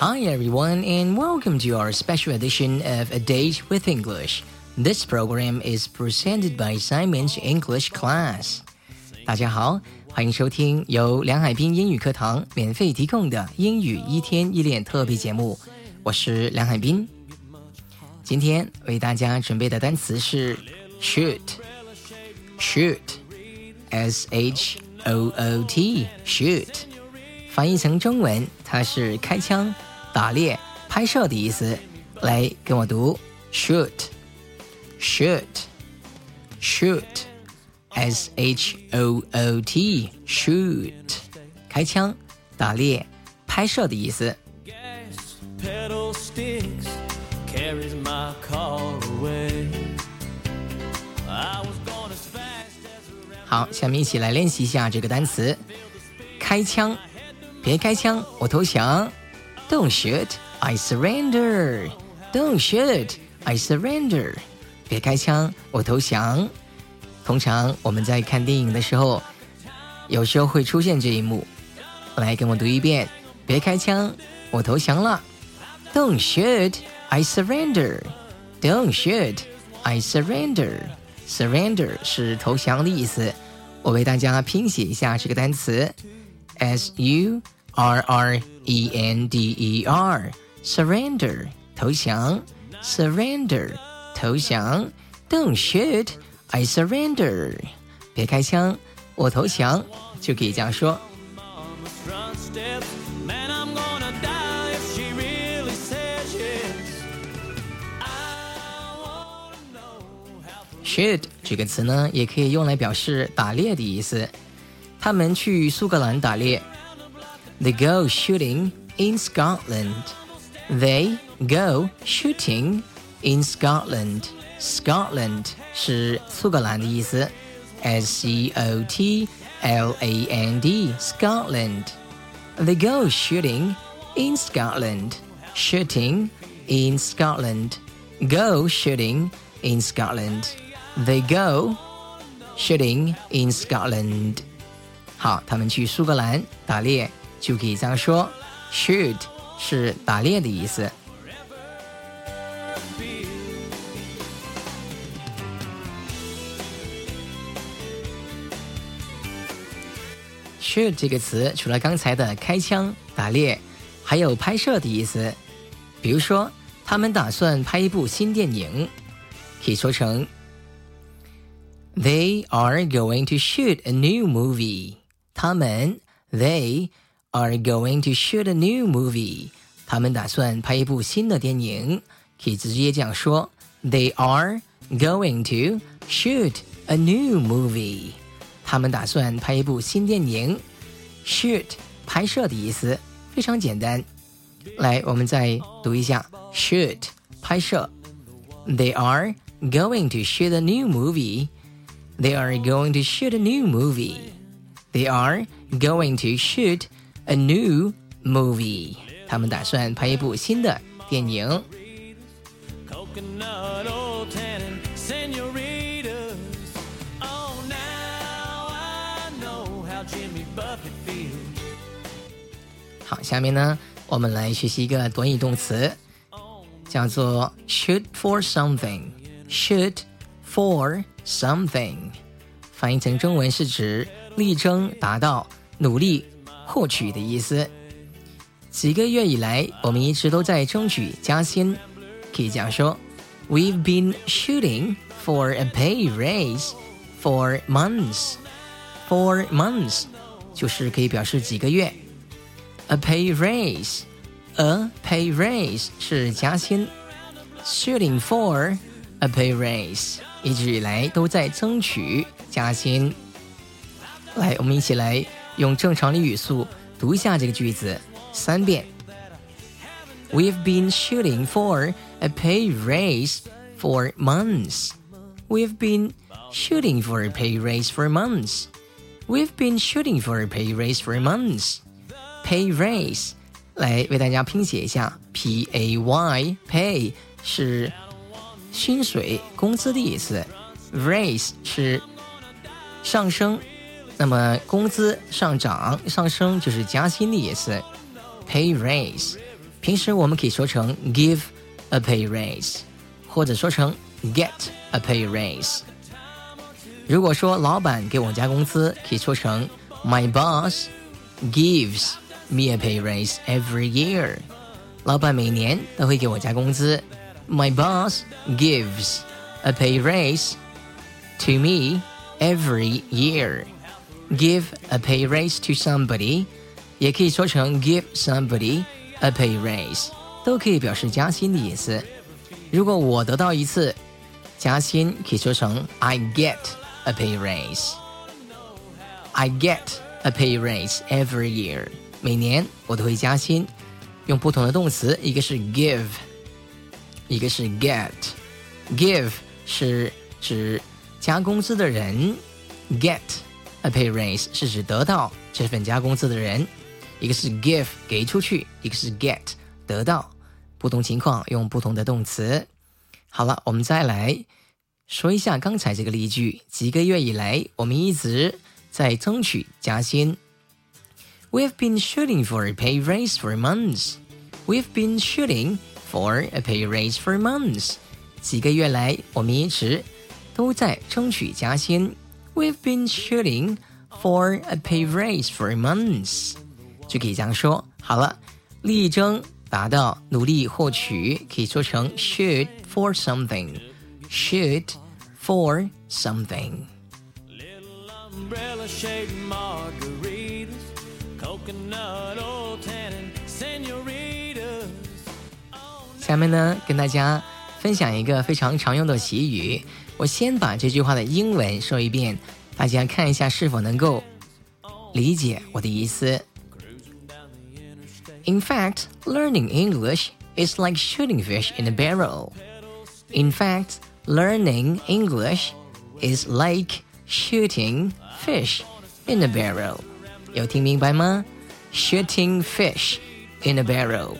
Hi everyone and welcome to our special edition of A Date with English. This program is presented by Simon's English Class. 大家好，欢迎收听由梁海滨英语课堂免费提供的英语一天一练特别节目。我是梁海滨。今天为大家准备的单词是 shoot，shoot，s h o o t shoot，翻译成中文，它是开枪。 打猎、拍摄的意思。来，跟我读。：shoot，shoot，shoot，s h o o t，shoot，开枪、打猎、拍摄的意思。好，下面一起来练习一下这个单词：开枪，别开枪，我投降。Don't shoot, I surrender. Don't shoot, I surrender. 别开枪，我投降。通常我们在看电影的时候，有时候会出现这一幕。来，跟我读一遍：别开枪，我投降了。Don't shoot, I surrender. Don't shoot, I surrender. Surrender 是投降的意思。我为大家拼写一下这个单词：S U R R。E N D E R surrender 投降，surrender 投降，Don't shoot, I surrender 别开枪，我投降，就可以这样说。Shoot 这个词呢，也可以用来表示打猎的意思。他们去苏格兰打猎。They go shooting in Scotland. They go shooting in Scotland. Scotland 是苏格兰的意思，S C O T L A N D Scotland. They go shooting in Scotland. Shooting in Scotland. Go shooting in Scotland. They go shooting in Scotland. 好，他们去苏格兰打猎。 就可以这样说：shoot 是打猎的意思。shoot 这个词除了刚才的开枪、打猎，还有拍摄的意思。比如说，他们打算拍一部新电影，可以说成：They are going to shoot a new movie。他们，they。are going to shoot a new movie。他们打算拍一部新的电影，可以直接这样说：They are going to shoot a new movie。他们打算拍一部新电影。Shoot 拍摄的意思非常简单。来，我们再读一下：Shoot 拍摄。They are going to shoot a new movie. They are going to shoot a new movie. They are going to shoot a new movie，他们打算拍一部新的电影。好，下面呢，我们来学习一个短语动词，叫做 shoot for something。shoot for something，翻译成中文是指力争达到、努力。获取的意思。几个月以来，我们一直都在争取加薪，可以这样说：We've been shooting for a pay raise for months. For months 就是可以表示几个月。A pay raise, a pay raise 是加薪。Shooting for a pay raise 一直以来都在争取加薪。来，我们一起来。用正常的语速读一下这个句子三遍。We've been shooting for a pay raise for months. We've been shooting for a pay raise for months. We've been shooting for a pay raise for months. Pay raise，来为大家拼写一下，P A Y pay 是薪水、工资的意思，raise 是上升。那么工资上涨、上升就是加薪的意思，pay raise。 平时我们可以说成 give a pay raise，或者说成 get a pay raise。如果说老板给我加工资，可以说成 my boss gives me a pay raise every year。老板每年都会给我加工资。My boss gives a pay raise to me every year. Give a pay raise to somebody，也可以说成 give somebody a pay raise，都可以表示加薪的意思。如果我得到一次加薪，可以说成 I get a pay raise. I get a pay raise every year. 每年我都会加薪。用不同的动词，一个是 give，一个是 get。give 是指加工资的人，get a pay raise 是指得到这份加工资的人。一个是 give 给出去，一个是 get 得到。不同情况用不同的动词。好了，我们再来说一下刚才这个例句。几个月以来，我们一直在争取加薪。We've been shooting for a pay raise for months. We've been shooting for a pay raise for months. 几个月来，我们一直都在争取加薪。We've been shooting for a pay raise for months. 就可以这样说。好了，力争达到，努力获取，可以说成 shoot for something. Shoot for something. coconut old tannin senoritas 下面呢，跟大家 分享一个非常常用的习语。我先把这句话的英文说一遍，大家看一下是否能够理解我的意思。In fact, learning English is like shooting fish in a barrel. In fact, learning English is like shooting fish in a barrel. 有听明白吗？Shooting fish in a barrel，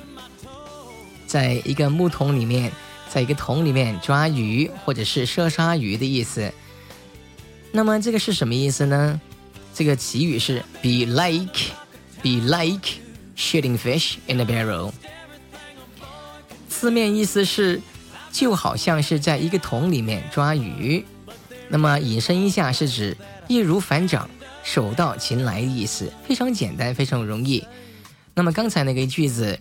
在一个木桶里面，在一个桶里面抓鱼，或者是射杀鱼的意思。那么这个是什么意思呢？这个词语是 be like，be like shooting fish in a barrel。字面意思是就好像是在一个桶里面抓鱼。那么引申一下是指易如反掌。手到擒来的意思非常简单，非常容易。那么刚才那个句子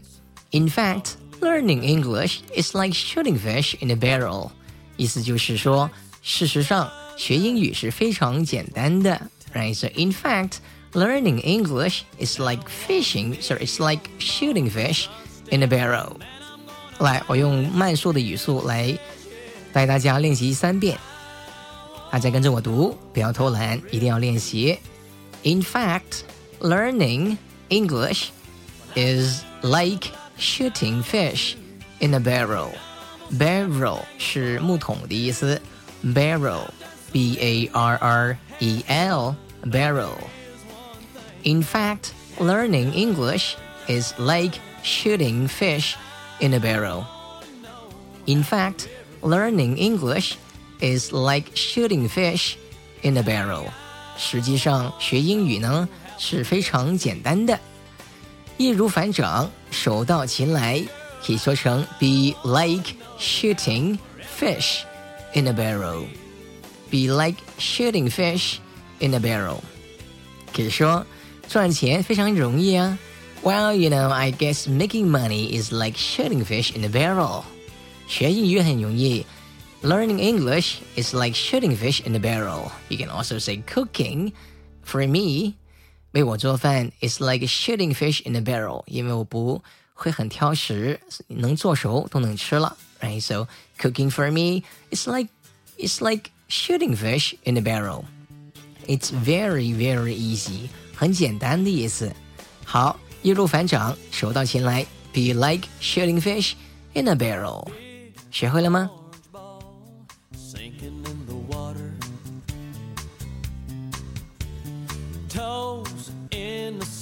，In fact, learning English is like shooting fish in a barrel，意思就是说，事实上学英语是非常简单的，right? So in fact, learning English is like fishing, so it's like shooting fish in a barrel。来，我用慢速的语速来带大家练习三遍。大家跟着我读，不要偷懒，一定要练习。In fact, learning English is like shooting fish in a barrel. Barrel 是木桶的意思，barrel, b a r r e l, barrel. In fact, learning English is like shooting fish in a barrel. In fact, learning English is like shooting fish in a barrel。实际上，学英语呢是非常简单的， 易如反掌，手到擒来，可以说成 be like shooting fish in a barrel。Be like shooting fish in a barrel。可以说赚钱非常容易啊。Well, you know, I guess making money is like shooting fish in a barrel。学英语很容易。Learning English is like shooting fish in a barrel. You can also say cooking. For me, 为我做饭 is like shooting fish in a barrel. 因为我不会很挑食，能做熟都能吃了。Right? So cooking for me is like it's like shooting fish in a barrel. It's very very easy. 很简单的意思。好，易如反掌，手到擒来。Be like shooting fish in a barrel. 学会了吗？